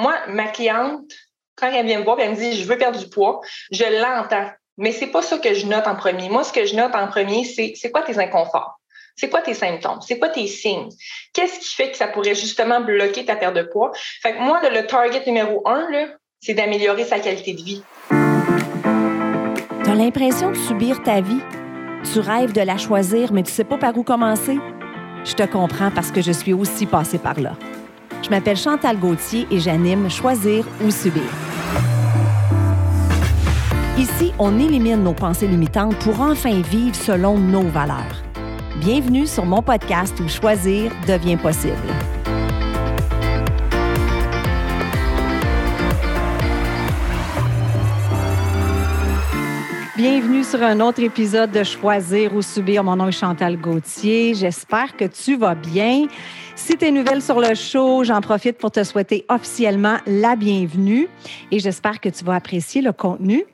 moi, ma cliente, quand elle vient me voir, elle me dit, je veux perdre du poids, je l'entends. Mais c'est pas ça que je note en premier. Moi, ce que je note en premier, c'est c'est quoi tes inconforts? C'est quoi tes symptômes? C'est quoi tes signes? Qu'est-ce qui fait que ça pourrait justement bloquer ta perte de poids? Fait que moi, le, target numéro un, c'est d'améliorer sa qualité de vie. Tu as l'impression de subir ta vie? Tu rêves de la choisir, mais tu sais pas par où commencer? Je te comprends parce que je suis aussi passée par là. Je m'appelle Chantal Gauthier et j'anime Choisir ou Subir. Ici, on élimine nos pensées limitantes pour enfin vivre selon nos valeurs. Bienvenue sur mon podcast où choisir devient possible. Bienvenue sur un autre épisode de Choisir ou Subir. Mon nom est Chantal Gauthier. J'espère que tu vas bien. Si tu es nouvelle sur le show, j'en profite pour te souhaiter officiellement la bienvenue et j'espère que tu vas apprécier le contenu.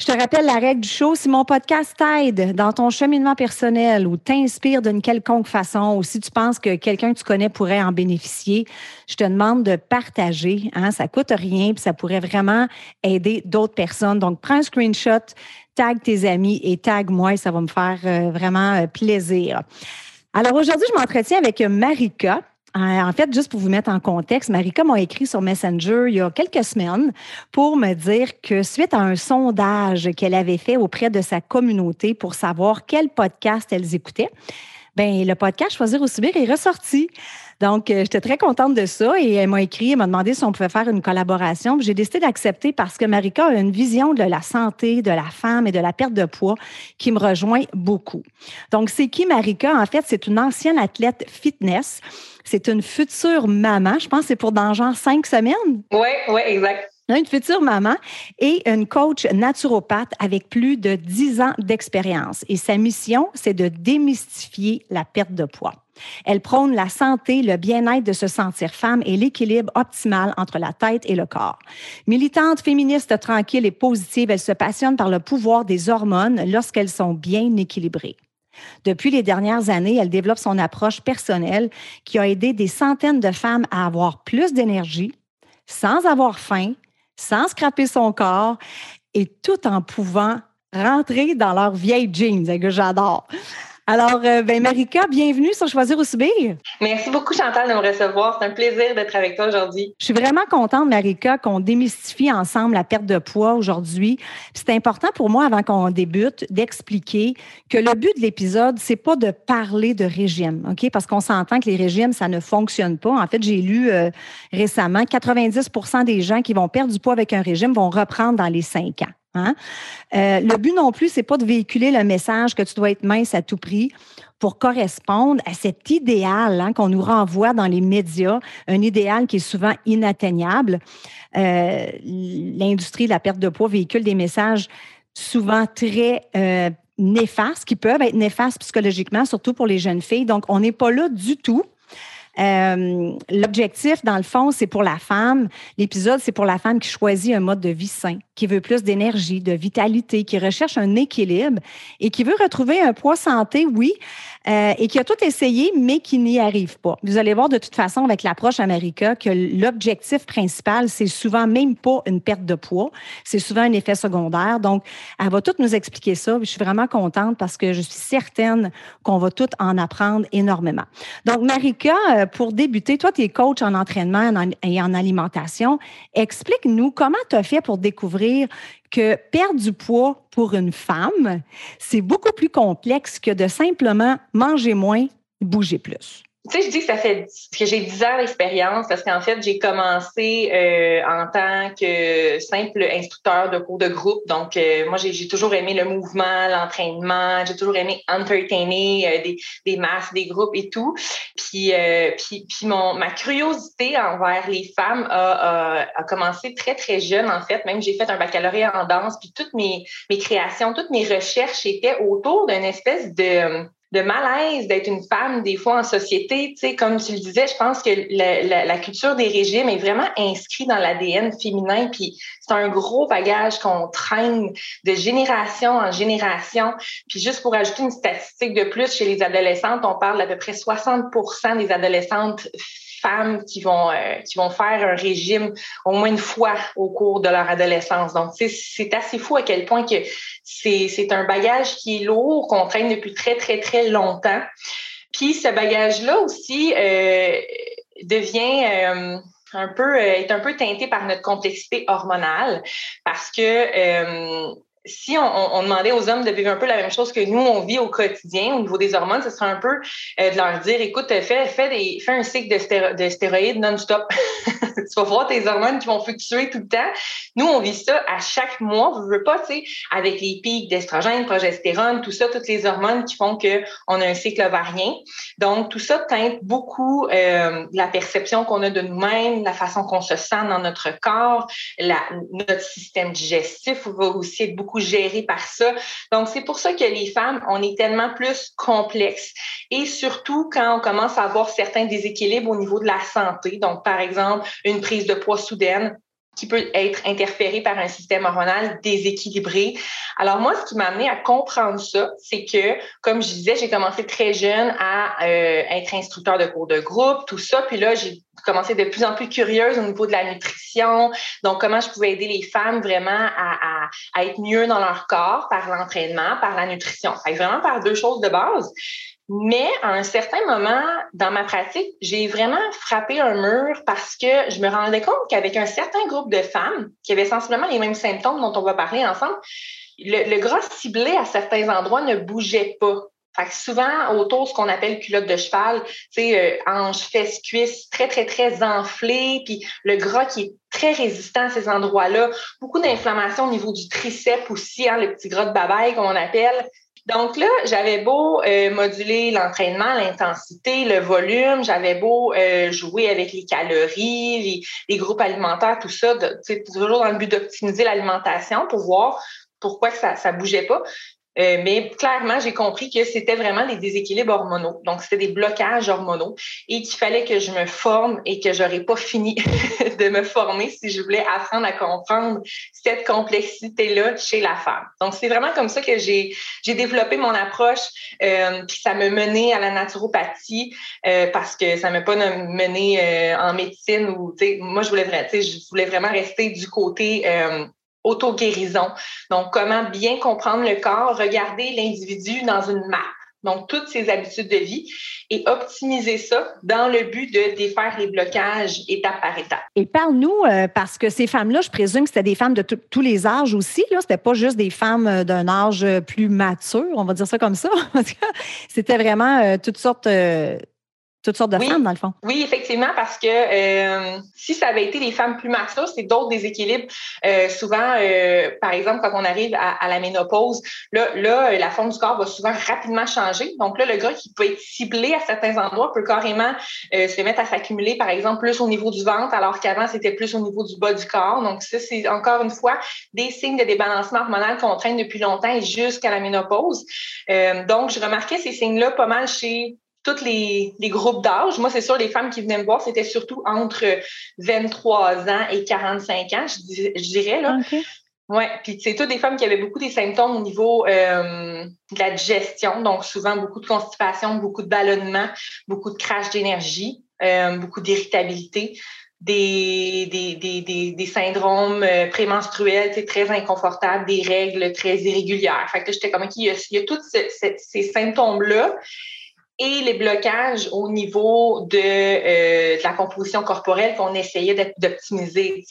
Je te rappelle la règle du show. Si mon podcast t'aide dans ton cheminement personnel ou t'inspire d'une quelconque façon, ou si tu penses que quelqu'un que tu connais pourrait en bénéficier, je te demande de partager. Hein? Ça coûte rien, puis ça pourrait vraiment aider d'autres personnes. Donc, prends un screenshot, tag tes amis et tag moi, ça va me faire euh, vraiment euh, plaisir. Alors aujourd'hui, je m'entretiens avec Marika. Euh, en fait, juste pour vous mettre en contexte, Marika m'a écrit sur Messenger il y a quelques semaines pour me dire que suite à un sondage qu'elle avait fait auprès de sa communauté pour savoir quel podcast elles écoutaient, ben le podcast Choisir ou subir est ressorti. Donc, euh, j'étais très contente de ça et elle m'a écrit, elle m'a demandé si on pouvait faire une collaboration. J'ai décidé d'accepter parce que Marika a une vision de la santé, de la femme et de la perte de poids qui me rejoint beaucoup. Donc, c'est qui Marika? En fait, c'est une ancienne athlète fitness. C'est une future maman. Je pense que c'est pour dans genre cinq semaines. Oui, oui, exact une future maman et une coach naturopathe avec plus de dix ans d'expérience. Et sa mission, c'est de démystifier la perte de poids. Elle prône la santé, le bien-être de se sentir femme et l'équilibre optimal entre la tête et le corps. Militante, féministe, tranquille et positive, elle se passionne par le pouvoir des hormones lorsqu'elles sont bien équilibrées. Depuis les dernières années, elle développe son approche personnelle qui a aidé des centaines de femmes à avoir plus d'énergie, sans avoir faim, sans scraper son corps et tout en pouvant rentrer dans leur vieille jeans, que j'adore. Alors, euh, ben, Marika, bienvenue sur Choisir ou Subir. Merci beaucoup, Chantal, de me recevoir. C'est un plaisir d'être avec toi aujourd'hui. Je suis vraiment contente, Marika, qu'on démystifie ensemble la perte de poids aujourd'hui. C'est important pour moi, avant qu'on débute, d'expliquer que le but de l'épisode, c'est pas de parler de régime, OK? Parce qu'on s'entend que les régimes, ça ne fonctionne pas. En fait, j'ai lu euh, récemment, 90% des gens qui vont perdre du poids avec un régime vont reprendre dans les cinq ans. Hein? Euh, le but non plus, c'est pas de véhiculer le message que tu dois être mince à tout prix pour correspondre à cet idéal hein, qu'on nous renvoie dans les médias, un idéal qui est souvent inatteignable. Euh, l'industrie de la perte de poids véhicule des messages souvent très euh, néfastes, qui peuvent être néfastes psychologiquement, surtout pour les jeunes filles. Donc, on n'est pas là du tout euh, l'objectif, dans le fond, c'est pour la femme. L'épisode, c'est pour la femme qui choisit un mode de vie sain, qui veut plus d'énergie, de vitalité, qui recherche un équilibre et qui veut retrouver un poids santé, oui, euh, et qui a tout essayé, mais qui n'y arrive pas. Vous allez voir de toute façon avec l'approche America que l'objectif principal, c'est souvent même pas une perte de poids, c'est souvent un effet secondaire. Donc, elle va tout nous expliquer ça. Je suis vraiment contente parce que je suis certaine qu'on va tout en apprendre énormément. Donc, Marika, euh, pour débuter, toi, tu es coach en entraînement et en alimentation. Explique-nous comment tu as fait pour découvrir que perdre du poids pour une femme, c'est beaucoup plus complexe que de simplement manger moins, bouger plus. Tu sais, je dis que ça fait que j'ai 10 ans d'expérience parce qu'en fait, j'ai commencé euh, en tant que simple instructeur de cours de groupe. Donc, euh, moi, j'ai toujours aimé le mouvement, l'entraînement. J'ai toujours aimé entertainer euh, des, des masses, des groupes et tout. Puis, puis, puis mon, ma curiosité envers les femmes a, a, a, commencé très, très jeune, en fait. Même j'ai fait un baccalauréat en danse. Puis toutes mes, mes créations, toutes mes recherches étaient autour d'une espèce de de malaise d'être une femme des fois en société. Tu sais, comme tu le disais, je pense que la, la, culture des régimes est vraiment inscrite dans l'ADN féminin, puis c'est un gros bagage qu'on traîne de génération en génération. Puis juste pour ajouter une statistique de plus, chez les adolescentes, on parle d'à peu près 60 des adolescentes femmes qui vont, euh, qui vont faire un régime au moins une fois au cours de leur adolescence. Donc, c'est assez fou à quel point que c'est un bagage qui est lourd, qu'on traîne depuis très, très, très longtemps. Puis ce bagage-là aussi euh, devient euh, un peu est un peu teinté par notre complexité hormonale parce que si on, demandait aux hommes de vivre un peu la même chose que nous, on vit au quotidien au niveau des hormones, ce serait un peu euh, de leur dire, écoute, fais, fais, des, fais un cycle de, stéroïdes non-stop. tu vas voir tes hormones qui vont fluctuer tout le temps. Nous, on vit ça à chaque mois. On veut pas, tu sais, avec les pics d'estrogène, progestérone, tout ça, toutes les hormones qui font qu'on a un cycle ovarien. Donc, tout ça teinte beaucoup euh, la perception qu'on a de nous-mêmes, la façon qu'on se sent dans notre corps, la, notre système digestif va aussi être beaucoup géré par ça. Donc, c'est pour ça que les femmes, on est tellement plus complexes. Et surtout, quand on commence à avoir certains déséquilibres au niveau de la santé, donc, par exemple, une prise de poids soudaine, qui peut être interférée par un système hormonal déséquilibré. Alors moi, ce qui m'a amené à comprendre ça, c'est que, comme je disais, j'ai commencé très jeune à euh, être instructeur de cours de groupe, tout ça. Puis là, j'ai commencé de plus en plus curieuse au niveau de la nutrition. Donc, comment je pouvais aider les femmes vraiment à, être mieux dans leur corps par l'entraînement, par la nutrition. Fait vraiment par deux choses de base. Mais à un certain moment dans ma pratique, j'ai vraiment frappé un mur parce que je me rendais compte qu'avec un certain groupe de femmes qui avaient sensiblement les mêmes symptômes dont on va parler ensemble, le, gras ciblé à certains endroits ne bougeait pas. Fait que souvent, autour de ce qu'on appelle culotte de cheval, sais, euh, hanche, fesse, cuisse, très, très, très enflé, puis le gras qui est très résistant à ces endroits-là. Beaucoup d'inflammation au niveau du triceps aussi, hein, le petit gras de babaille, comme on appelle. Donc là, j'avais beau euh, moduler l'entraînement, l'intensité, le volume, j'avais beau euh, jouer avec les calories, les, les groupes alimentaires, tout ça, toujours dans le but d'optimiser l'alimentation pour voir pourquoi ça ne bougeait pas. Euh, mais clairement, j'ai compris que c'était vraiment des déséquilibres hormonaux. Donc, c'était des blocages hormonaux et qu'il fallait que je me forme et que j'aurais pas fini de me former si je voulais apprendre à comprendre cette complexité-là chez la femme. Donc, c'est vraiment comme ça que j'ai, j'ai développé mon approche. Euh, puis ça me menait à la naturopathie euh, parce que ça m'a pas mené euh, en médecine ou, tu sais, moi, je voulais, je voulais vraiment rester du côté euh, auto-guérison. Donc, comment bien comprendre le corps, regarder l'individu dans une map. Donc, toutes ses habitudes de vie et optimiser ça dans le but de défaire les blocages étape par étape. Et parle-nous, euh, parce que ces femmes-là, je présume que c'était des femmes de tous les âges aussi. Ce n'était pas juste des femmes euh, d'un âge plus mature, on va dire ça comme ça. c'était vraiment euh, toutes sortes toutes sortes de femmes, dans le fond. Oui, effectivement, parce que euh, si ça avait été des femmes plus matures, c'est d'autres déséquilibres. Euh, souvent, euh, par exemple, quand on arrive à, la ménopause, là, là, la forme du corps va souvent rapidement changer. Donc là, le gras qui peut être ciblé à certains endroits peut carrément se mettre à s'accumuler, par exemple, plus au niveau du ventre, alors qu'avant, c'était plus au niveau du bas du corps. Donc ça, c'est encore une fois des signes de débalancement hormonal qu'on traîne depuis longtemps et jusqu'à la ménopause. donc, je remarquais ces signes-là pas mal chez tous les, groupes d'âge. Moi, c'est sûr, les femmes qui venaient me voir, c'était surtout entre 23 ans et 45 ans, je, dirais. Là. Ouais, puis c'est toutes des femmes qui avaient beaucoup des symptômes au niveau euh, de la digestion, donc souvent beaucoup de constipation, beaucoup de ballonnement, beaucoup de crash d'énergie, euh, beaucoup d'irritabilité, des, des, des, syndromes euh, prémenstruels très inconfortables, des règles très irrégulières. Fait que j'étais comme, il y a, il y a tous ces symptômes-là et les blocages au niveau de, euh, la composition corporelle qu'on essayait d'optimiser.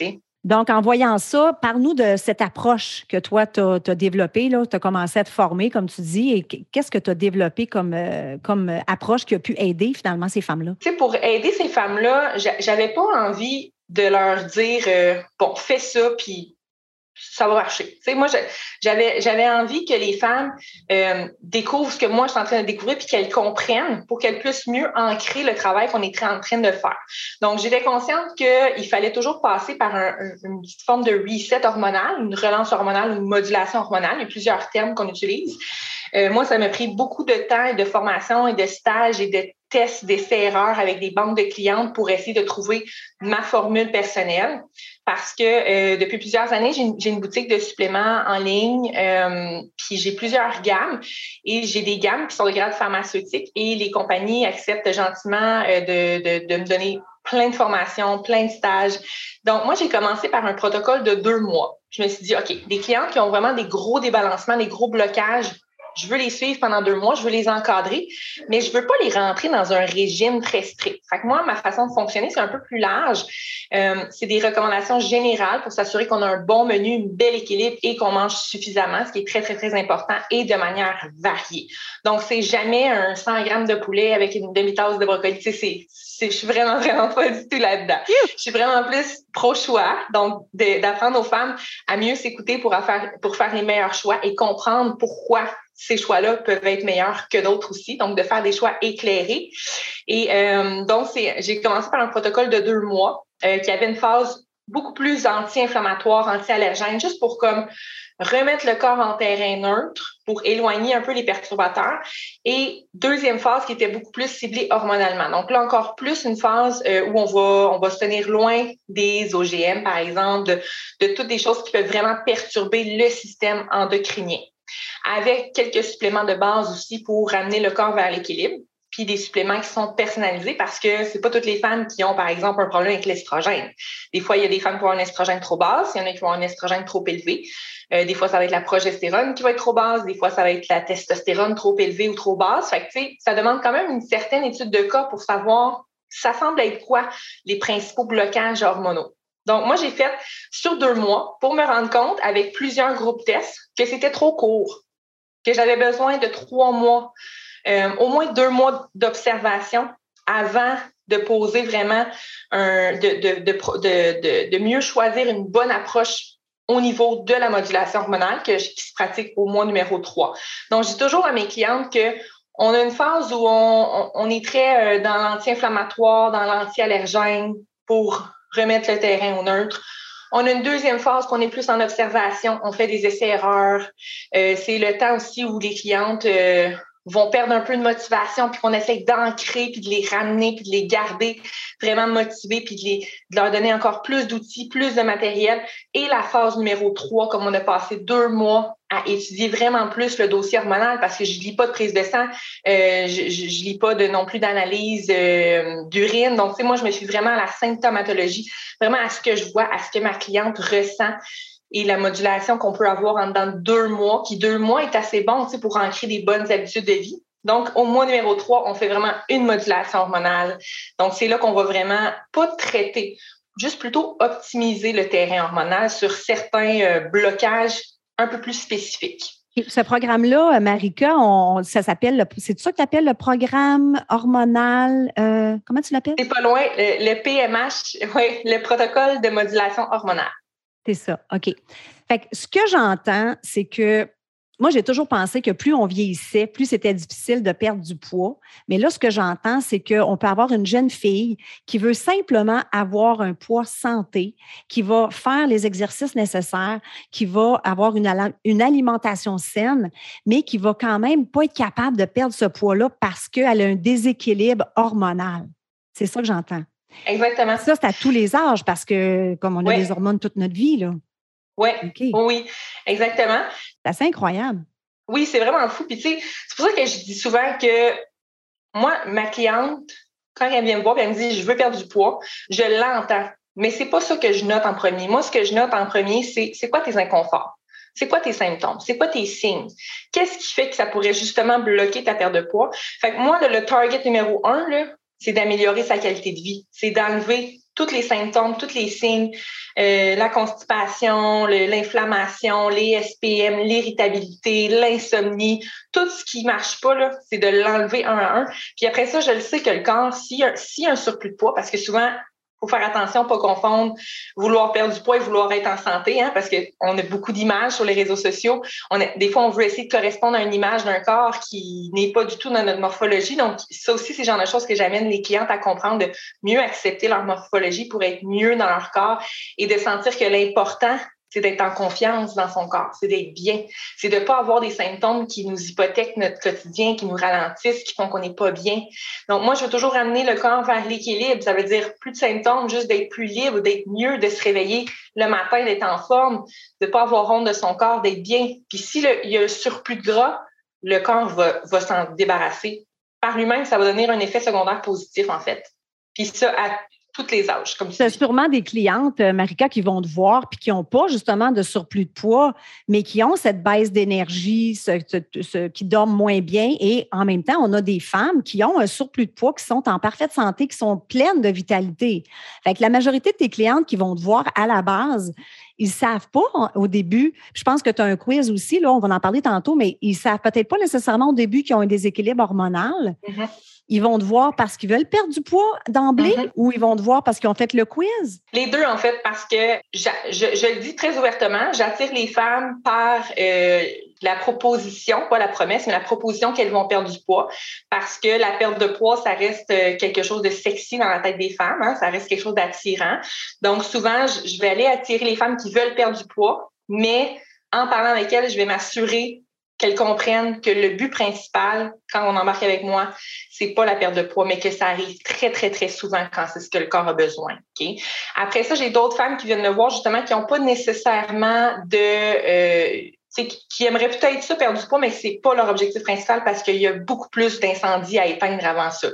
Donc, en voyant ça, parle-nous de cette approche que toi, tu as, développée. Tu as commencé à te former, comme tu dis, et qu'est-ce que tu as développé comme, euh, comme approche qui a pu aider finalement ces femmes-là? Pour aider ces femmes-là, j'avais pas envie de leur dire, euh, bon, fais ça, puis ça va marcher. Tu sais, moi, j'avais, j'avais envie que les femmes euh, découvrent ce que moi, je suis en train de découvrir, puis qu'elles comprennent pour qu'elles puissent mieux ancrer le travail qu'on est en train de faire. Donc, j'étais consciente qu'il fallait toujours passer par une forme de reset hormonal, une relance hormonale, une modulation hormonale. Il y a plusieurs termes qu'on utilise. Euh, moi, ça m'a pris beaucoup de temps et de formation et de stage et de tests, d'essais-erreurs avec des banques de clientes pour essayer de trouver ma formule personnelle. Parce que euh, depuis plusieurs années, j'ai une, boutique de suppléments en ligne, euh, puis j'ai plusieurs gammes et j'ai des gammes qui sont de grade pharmaceutique et les compagnies acceptent gentiment de, de, de me donner plein de formations, plein de stages. Donc, moi, j'ai commencé par un protocole de deux mois. Je me suis dit, OK, des clients qui ont vraiment des gros débalancements, des gros blocages, je veux les suivre pendant deux mois, je veux les encadrer, mais je veux pas les rentrer dans un régime très strict. Fait que moi, ma façon de fonctionner, c'est un peu plus large. Euh, c'est des recommandations générales pour s'assurer qu'on a un bon menu, un bel équilibre et qu'on mange suffisamment, ce qui est très, très, très important et de manière variée. Donc, c'est jamais un 100 grammes de poulet avec une demi-tasse de brocoli. Tu sais, je suis vraiment, vraiment pas du tout là-dedans. Je suis vraiment plus pro-choix, donc d'apprendre aux femmes à mieux s'écouter pour faire, pour faire les meilleurs choix et comprendre pourquoi ces choix-là peuvent être meilleurs que d'autres aussi, donc de faire des choix éclairés. Et euh, donc, j'ai commencé par un protocole de deux mois euh, qui avait une phase beaucoup plus anti-inflammatoire, anti-allergène, juste pour comme remettre le corps en terrain neutre pour éloigner un peu les perturbateurs. Et deuxième phase qui était beaucoup plus ciblée hormonalement. Donc là encore plus une phase euh, où on va on va se tenir loin des OGM par exemple, de, de toutes des choses qui peuvent vraiment perturber le système endocrinien avec quelques suppléments de base aussi pour ramener le corps vers l'équilibre puis des suppléments qui sont personnalisés parce que c'est pas toutes les femmes qui ont, par exemple, un problème avec l'estrogène. Des fois, il y a des femmes qui ont un estrogène trop basse, il y en a qui ont un estrogène trop élevé. Euh, des fois, ça va être la progestérone qui va être trop basse, des fois, ça va être la testostérone trop élevée ou trop basse. Ça demande quand même une certaine étude de cas pour savoir ça semble être quoi les principaux blocages hormonaux. Donc, moi, j'ai fait sur deux mois pour me rendre compte avec plusieurs groupes tests que c'était trop court, que j'avais besoin de trois mois, euh, au moins deux mois d'observation avant de poser vraiment de, mieux choisir une bonne approche au niveau de la modulation hormonale que, qui se pratique au mois numéro 3. Donc, dis toujours à mes clientes que on a une phase où on, on est très euh, dans l'anti-inflammatoire, dans l'anti-allergène pour remettre le terrain au neutre. On a une deuxième phase qu'on est plus en observation, on fait des essais-erreurs. Euh, c'est le temps aussi où les clientes euh, vont perdre un peu de motivation, puis qu'on essaie d'ancrer, puis de les ramener, puis de les garder vraiment motivés, puis de, leur donner encore plus d'outils, plus de matériel. Et la phase numéro 3, comme on a passé deux mois à étudier vraiment plus le dossier hormonal parce que je lis pas de prise de sang, euh, je, je, lis pas non plus d'analyse euh, d'urine. Donc, tu sais, moi, je me suis vraiment à la symptomatologie, vraiment à ce que je vois, à ce que ma cliente ressent et la modulation qu'on peut avoir en dedans deux mois, qui deux mois est assez bon pour ancrer des bonnes habitudes de vie. Donc, au mois numéro 3, on fait vraiment une modulation hormonale. Donc, c'est là qu'on va vraiment pas traiter, juste plutôt optimiser le terrain hormonal sur certains euh, blocages un peu plus spécifiques. ce programme-là, Marika, ça s'appelle, c'est ça que tu appelles le programme hormonal, euh, comment tu l'appelles? C'est pas loin, le, le PMH, oui, le protocole de modulation hormonale. C'est ça, OK. Fait que ce que j'entends, c'est que moi, j'ai toujours pensé que plus on vieillissait, plus c'était difficile de perdre du poids. Mais là, ce que j'entends, c'est qu'on peut avoir une jeune fille qui veut simplement avoir un poids santé, qui va faire les exercices nécessaires, qui va avoir une, une alimentation saine, mais qui va quand même pas être capable de perdre ce poids-là parce qu'elle a un déséquilibre hormonal. C'est ça que j'entends. Exactement. Ça, c'est à tous les âges parce que, comme on a des hormones toute notre vie, là. Ouais. Oui, exactement. C'est assez incroyable. Oui, c'est vraiment fou. Puis, tu sais, c'est pour ça que je dis souvent que moi, ma cliente, quand elle vient me voir elle me dit je veux perdre du poids, je l'entends. Mais c'est pas ça que je note en premier. Moi, ce que je note en premier, c'est c'est quoi tes inconforts? C'est quoi tes symptômes? C'est quoi tes signes? Qu'est-ce qui fait que ça pourrait justement bloquer ta perte de poids? Fait que moi, le, target numéro un, là, c'est d'améliorer sa qualité de vie. C'est d'enlever tous les symptômes, tous les signes, euh, la constipation, l'inflammation, les SPM, l'irritabilité, l'insomnie, tout ce qui marche pas, là, c'est de l'enlever un à un. Puis après ça, je le sais que le corps, s'il y, a un surplus de poids, parce que souvent, faut faire attention, pas confondre vouloir perdre du poids et vouloir être en santé, hein, parce qu'on a beaucoup d'images sur les réseaux sociaux. On des fois, on veut essayer de correspondre à une image d'un corps qui n'est pas du tout dans notre morphologie. Donc, ça aussi, c'est le genre de choses que j'amène les clientes à comprendre, de mieux accepter leur morphologie pour être mieux dans leur corps et de sentir que l'important, c'est d'être en confiance dans son corps, c'est d'être bien, c'est de ne pas avoir des symptômes qui nous hypothèquent notre quotidien, qui nous ralentissent, qui font qu'on n'est pas bien. Donc, moi, je veux toujours amener le corps vers l'équilibre. Ça veut dire plus de symptômes, juste d'être plus libre, d'être mieux, de se réveiller le matin, d'être en forme, de ne pas avoir honte de son corps, d'être bien. Puis s'il y a un surplus de gras, le corps va, s'en débarrasser. Par lui-même, ça va donner un effet secondaire positif, en fait. Puis ça, à toutes les âges, comme C'est sûrement des clientes, euh, Marika, qui vont te voir puis qui n'ont pas justement de surplus de poids, mais qui ont cette baisse d'énergie, ce, qui dorment moins bien. Et en même temps, on a des femmes qui ont un surplus de poids, qui sont en parfaite santé, qui sont pleines de vitalité. Fait que la majorité de tes clientes qui vont te voir à la base, ils ne savent pas au début. Je pense que tu as un quiz aussi, là, on va en parler tantôt, mais ils ne savent peut-être pas nécessairement au début qu'ils ont un déséquilibre hormonal. Mm-hmm. Ils vont te voir parce qu'ils veulent perdre du poids d'emblée mm-hmm. ou ils vont te voir parce qu'ils ont fait le quiz? Les deux, en fait, parce que je, le dis très ouvertement, j'attire les femmes par euh, la proposition, pas la promesse, mais la proposition qu'elles vont perdre du poids. Parce que la perte de poids, ça reste euh, quelque chose de sexy dans la tête des femmes, hein, ça reste quelque chose d'attirant. Donc, souvent, je vais aller attirer les femmes qui veulent perdre du poids, mais en parlant avec elles, je vais m'assurer qu'elles comprennent que le but principal, quand on embarque avec moi, c'est pas la perte de poids, mais que ça arrive très, très, très souvent quand c'est ce que le corps a besoin. Après ça, j'ai d'autres femmes qui viennent me voir justement qui n'ont pas nécessairement de euh, qui aimeraient peut-être ça perdre du poids, mais c'est pas leur objectif principal parce qu'il y a beaucoup plus d'incendies à éteindre avant ça.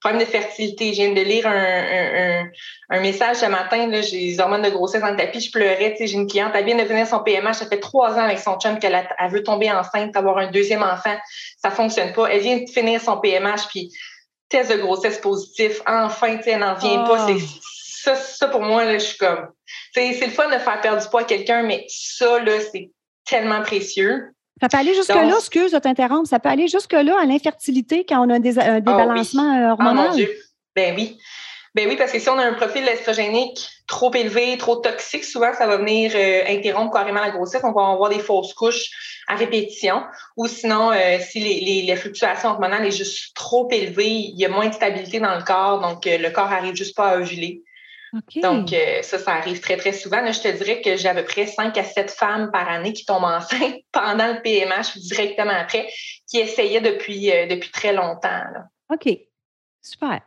Problème de fertilité. Je viens de lire un, un, message ce matin, là, j'ai les hormones de grossesse dans le tapis, je pleurais, j'ai une cliente, elle vient de finir son PMH, ça fait trois ans avec son chum qu'elle elle veut tomber enceinte, avoir un deuxième enfant, ça fonctionne pas. Elle vient de finir son PMH, puis test de grossesse positif, enfin, elle n'en vient pas. Ah. Ça, ça, pour moi, là, je suis comme, c'est le fun de faire perdre du poids à quelqu'un, mais ça, là, c'est tellement précieux. Ça peut aller jusque-là, excuse de t'interrompre, ça peut aller jusque-là à l'infertilité quand on a des, un débalancement ah hormonal. Oh mon Dieu. Ben oui. Ben oui, parce que si on a un profil estrogénique trop élevé, trop toxique, souvent ça va venir euh, interrompre carrément la grossesse. On va avoir des fausses couches à répétition. Ou sinon, euh, si les, les, fluctuations hormonales est juste trop élevées, il y a moins de stabilité dans le corps, donc euh, le corps arrive juste pas à ovuler. Donc, euh, ça, ça arrive très, très souvent. je te dirais que j'ai à peu près 5 à 7 femmes par année qui tombent enceintes pendant le PMH ou directement après, qui essayaient depuis, euh, depuis très longtemps. OK. Super.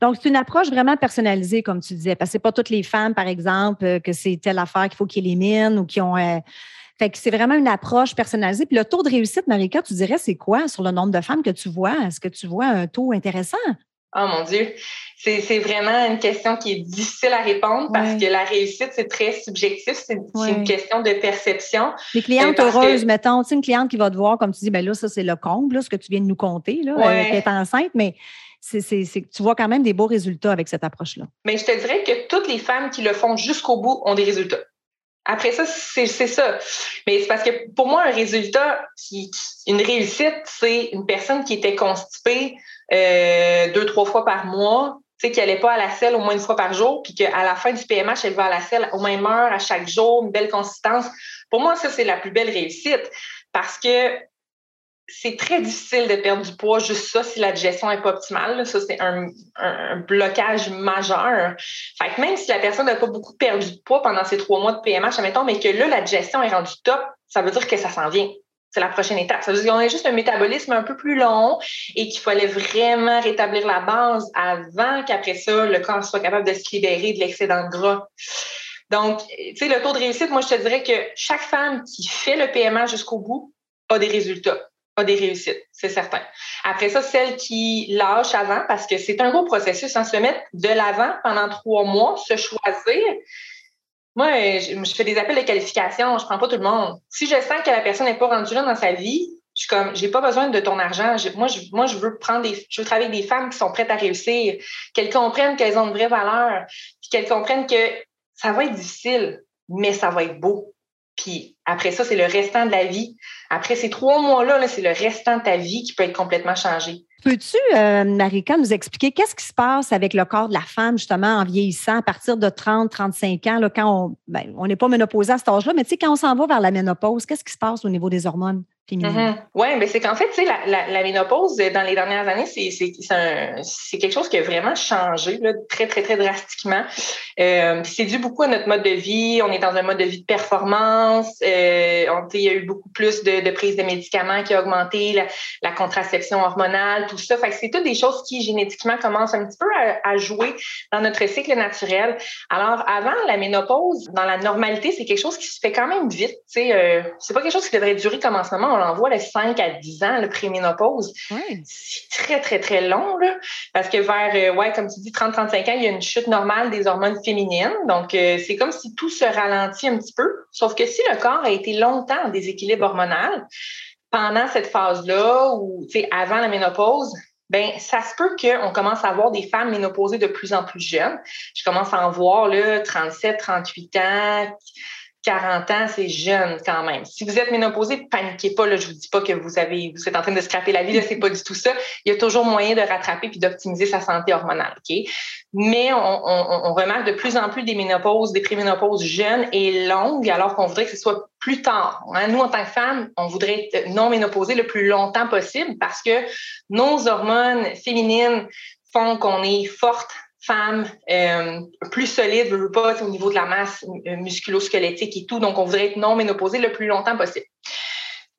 Donc, c'est une approche vraiment personnalisée, comme tu disais, parce que ce pas toutes les femmes, par exemple, euh, que c'est telle affaire qu'il faut qu'ils éliminent ou qui ont. fait que c'est vraiment une approche personnalisée. Puis le taux de réussite, Marika, tu dirais, c'est quoi sur le nombre de femmes que tu vois? Est-ce que tu vois un taux intéressant? Oh mon Dieu, c'est vraiment une question qui est difficile à répondre parce que la réussite, c'est très subjectif, c'est une question de perception. Les clientes euh, heureuses, mettons, tu sais, une cliente qui va te voir, comme tu dis, ben là, ça, c'est le comble, là, ce que tu viens de nous compter, là, qui est enceinte, mais c'est, tu vois quand même des beaux résultats avec cette approche-là. Mais je te dirais que toutes les femmes qui le font jusqu'au bout ont des résultats. Après ça, c'est ça. Mais c'est parce que pour moi, un résultat, qui, une réussite, c'est une personne qui était constipée euh, deux, trois fois par mois, tu qui n'allait pas à la selle au moins une fois par jour, puis qu'à la fin du PMH, elle va à la selle au même heure, à chaque jour, une belle consistance. Pour moi, ça, c'est la plus belle réussite parce que c'est très difficile de perdre du poids, juste ça, si la digestion n'est pas optimale. Ça, c'est un, blocage majeur. Fait que même si la personne n'a pas beaucoup perdu de poids pendant ces trois mois de PMH, admettons, mais que là, la digestion est rendue top, ça veut dire que ça s'en vient. C'est la prochaine étape. Ça veut dire qu'on a juste un métabolisme un peu plus long et qu'il fallait vraiment rétablir la base avant qu'après ça, le corps soit capable de se libérer de l'excédent de gras. Donc, tu sais, le taux de réussite, moi, je te dirais que chaque femme qui fait le PMH jusqu'au bout a des résultats des réussites, c'est certain. Après ça, celle qui lâche avant, parce que c'est un gros processus, hein, se mettre de l'avant pendant trois mois, se choisir. Moi, je, fais des appels de qualification, je prends pas tout le monde. Si je sens que la personne n'est pas rendue là dans sa vie, je suis comme, j'ai pas besoin de ton argent. moi, je, moi, je veux prendre des, je veux travailler avec des femmes qui sont prêtes à réussir, qu'elles comprennent qu'elles ont une vraie valeur, puis qu'elles comprennent que ça va être difficile, mais ça va être beau. Puis après ça, c'est le restant de la vie. Après ces trois mois-là, c'est le restant de ta vie qui peut être complètement changé. Peux-tu, euh, Marika, nous expliquer qu'est-ce qui se passe avec le corps de la femme, justement, en vieillissant à partir de 30, 35 ans, là, quand ben, on n'est pas ménopausé à cet âge-là, mais tu sais, quand on s'en va vers la ménopause, qu'est-ce qui se passe au niveau des hormones? Mm-hmm. Oui, mais c'est qu'en fait, sais, la, la, ménopause, dans les dernières années, c'est quelque chose qui a vraiment changé là, très, très, très drastiquement. Euh, c'est dû beaucoup à notre mode de vie. On est dans un mode de vie de performance. Euh, il y a eu beaucoup plus de, de prise de médicaments qui a augmenté, la, la contraception hormonale, tout ça. Fait c'est toutes des choses qui, génétiquement, commencent un petit peu à, jouer dans notre cycle naturel. Alors, avant la ménopause, dans la normalité, c'est quelque chose qui se fait quand même vite. Sais, euh, c'est pas quelque chose qui devrait durer comme en ce moment en voit le 5 à 10 ans, le préménopause. C'est très, très, très long, là, parce que vers, euh, ouais, comme tu dis, 30-35 ans, il y a une chute normale des hormones féminines. Donc, euh, c'est comme si tout se ralentit un petit peu. Sauf que si le corps a été longtemps en déséquilibre hormonal, pendant cette phase-là, ou avant la ménopause, ben ça se peut qu'on commence à avoir des femmes ménopausées de plus en plus jeunes. Je commence à en voir là, 37, 38 ans, 40 ans, c'est jeune quand même. Si vous êtes ménopausé, paniquez pas. Là, je vous dis pas que vous avez, vous êtes en train de scraper la vie. Là, c'est pas du tout ça. Il y a toujours moyen de rattraper puis d'optimiser sa santé hormonale. Mais on, remarque de plus en plus des ménopauses, des préménopauses jeunes et longues, alors qu'on voudrait que ce soit plus tard. Hein? Nous, en tant que femmes, on voudrait être non ménopausées le plus longtemps possible parce que nos hormones féminines font qu'on est forte femme euh, plus solide, je veux pas, au niveau de la masse euh, musculo-squelettique et tout. Donc, on voudrait être non ménopausée le plus longtemps possible.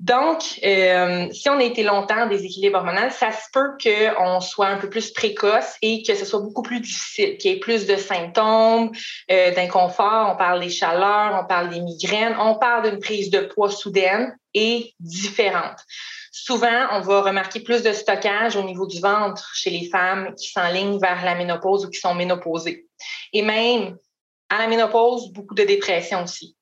Donc, euh, si on a été longtemps en déséquilibre hormonal, ça se peut qu'on soit un peu plus précoce et que ce soit beaucoup plus difficile, qu'il y ait plus de symptômes, euh, d'inconfort. On parle des chaleurs, on parle des migraines, on parle d'une prise de poids soudaine et différente. Souvent, on va remarquer plus de stockage au niveau du ventre chez les femmes qui s'enlignent vers la ménopause ou qui sont ménopausées. Et même à la ménopause, beaucoup de dépression aussi.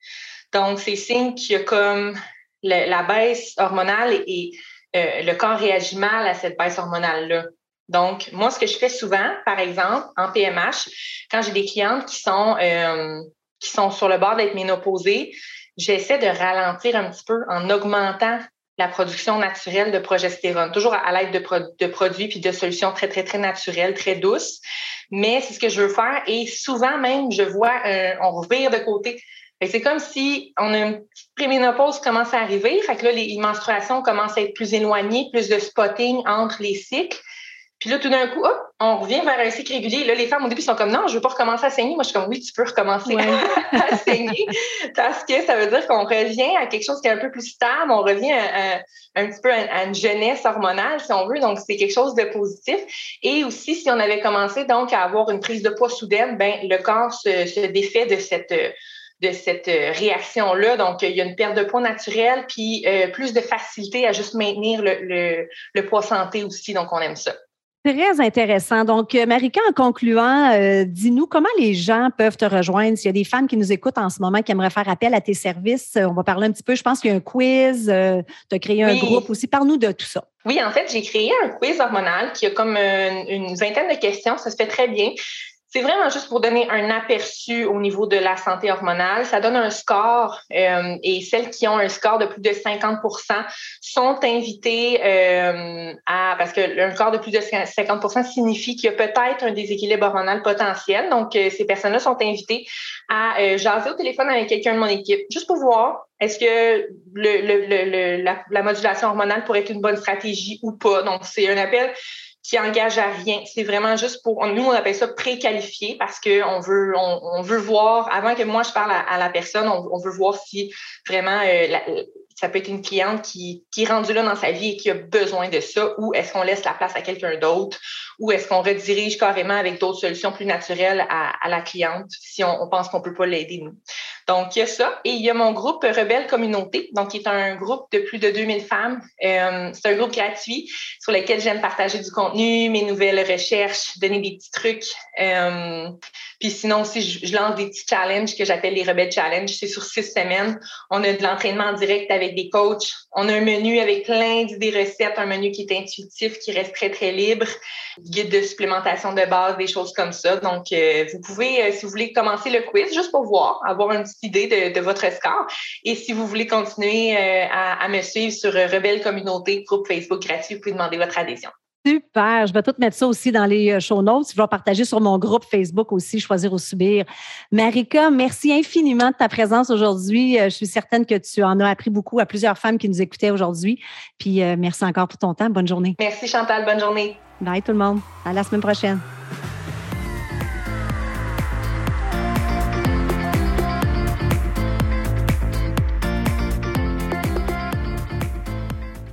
Donc, c'est signe qu'il y a comme la baisse hormonale et euh, le corps réagit mal à cette baisse hormonale-là. Donc, moi, ce que je fais souvent, par exemple, en PMH, quand j'ai des clientes qui sont, euh, qui sont sur le bord d'être ménopausées, j'essaie de ralentir un petit peu en augmentant la production naturelle de progestérone, toujours à, l'aide de, produits puis de solutions très, très, très naturelles, très douces. Mais c'est ce que je veux faire et souvent même, je vois, on revire de côté. C'est comme si on a une petite préménopause commence à arriver. Fait que là, les menstruations commencent à être plus éloignées, plus de spotting entre les cycles. Puis là, tout d'un coup, hop, on revient vers un cycle régulier. Là, les femmes, au début, sont comme non, je veux pas recommencer à saigner. Moi, je suis comme oui, tu peux recommencer à saigner. Parce que ça veut dire qu'on revient à quelque chose qui est un peu plus stable. On revient à, un petit peu à, une jeunesse hormonale, si on veut. Donc, c'est quelque chose de positif. Et aussi, si on avait commencé donc à avoir une prise de poids soudaine, ben le corps se, se défait de cette de cette réaction-là. Donc, il y a une perte de poids naturelle, puis euh, plus de facilité à juste maintenir le, le, le poids santé aussi. Donc, on aime ça. Très intéressant. Donc, euh, Marika, en concluant, euh, dis-nous comment les gens peuvent te rejoindre. S'il y a des femmes qui nous écoutent en ce moment qui aimeraient faire appel à tes services, euh, on va parler un petit peu. Je pense qu'il y a un quiz, tu as créé un groupe aussi. Parle-nous de tout ça. Oui, en fait, j'ai créé un quiz hormonal qui a comme une vingtaine de questions. Ça se fait très bien. C'est vraiment juste pour donner un aperçu au niveau de la santé hormonale. Ça donne un score euh, et celles qui ont un score de plus de 50% sont invitées euh, à, parce que un score de plus de 50% signifie qu'il y a peut-être un déséquilibre hormonal potentiel. Donc, euh, ces personnes-là sont invitées à jaser au téléphone avec quelqu'un de mon équipe, juste pour voir est-ce que le, le, le, la modulation hormonale pourrait être une bonne stratégie ou pas. Donc, c'est un appel qui engage à rien. C'est vraiment juste pour nous on appelle ça préqualifié parce que on veut on, veut voir avant que moi je parle à, la personne, on, veut voir si vraiment euh, ça peut être une cliente qui, qui est rendue là dans sa vie et qui a besoin de ça, ou est-ce qu'on laisse la place à quelqu'un d'autre, ou est-ce qu'on redirige carrément avec d'autres solutions plus naturelles à, la cliente si on, pense qu'on peut pas l'aider nous. Donc, il y a ça. Et il y a mon groupe Rebelle Communauté, donc qui est un groupe de plus de 2000 femmes. Euh, c'est un groupe gratuit sur lequel j'aime partager du contenu, mes nouvelles recherches, donner des petits trucs. Euh, puis sinon aussi, je, lance des petits challenges que j'appelle les Rebelles Challenge. C'est sur six semaines. On a de l'entraînement direct avec des coachs. On a un menu avec plein d'idées recettes, un menu qui est intuitif, qui reste très, très libre, guide de supplémentation de base, des choses comme ça. Donc, euh, vous pouvez, si vous voulez commencer le quiz, juste pour voir, avoir un petit idée de, votre score. Et si vous voulez continuer euh, à, me suivre sur Rebelle Communauté, groupe Facebook gratuit, vous pouvez demander votre adhésion. Super. Je vais tout mettre ça aussi dans les euh, show notes. Je vais partager sur mon groupe Facebook aussi, Choisir ou Subir. Marika, merci infiniment de ta présence aujourd'hui. Euh, je suis certaine que tu en as appris beaucoup à plusieurs femmes qui nous écoutaient aujourd'hui. Puis merci encore pour ton temps. Bonne journée. Merci Chantal. Bonne journée. Bye tout le monde. À la semaine prochaine.